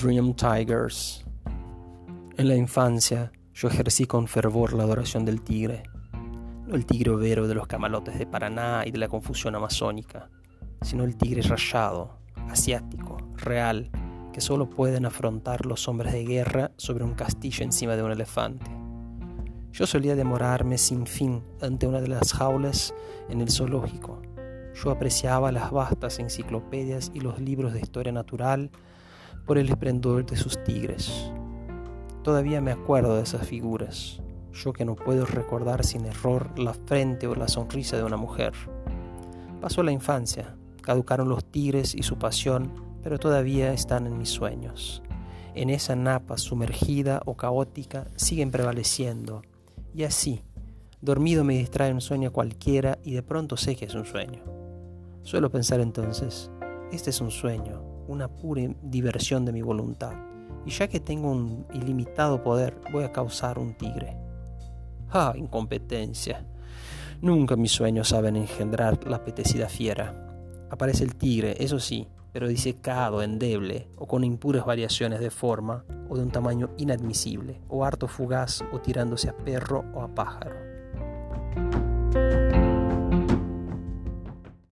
Dream Tigers. En la infancia yo ejercí con fervor la adoración del tigre, no el tigre overo de los camalotes de Paraná y de la confusión amazónica, sino el tigre rayado, asiático, real, que solo pueden afrontar los hombres de guerra sobre un castillo encima de un elefante. Yo solía demorarme sin fin ante una de las jaulas en el zoológico. Yo apreciaba las vastas enciclopedias y los libros de historia natural por el esplendor de sus tigres. Todavía me acuerdo de esas figuras, yo que no puedo recordar sin error la frente o la sonrisa de una mujer. Pasó la infancia, caducaron los tigres y su pasión, pero todavía están en mis sueños. En esa napa sumergida o caótica siguen prevaleciendo, y así, dormido me distrae un sueño cualquiera y de pronto sé que es un sueño. Suelo pensar entonces, este es un sueño, una pura diversión de mi voluntad, y ya que tengo un ilimitado poder, voy a causar un tigre. ¡Ah, incompetencia! Nunca mis sueños saben engendrar la apetecida fiera. Aparece el tigre, eso sí, pero disecado, endeble, o con impuras variaciones de forma, o de un tamaño inadmisible, o harto fugaz, o tirándose a perro o a pájaro.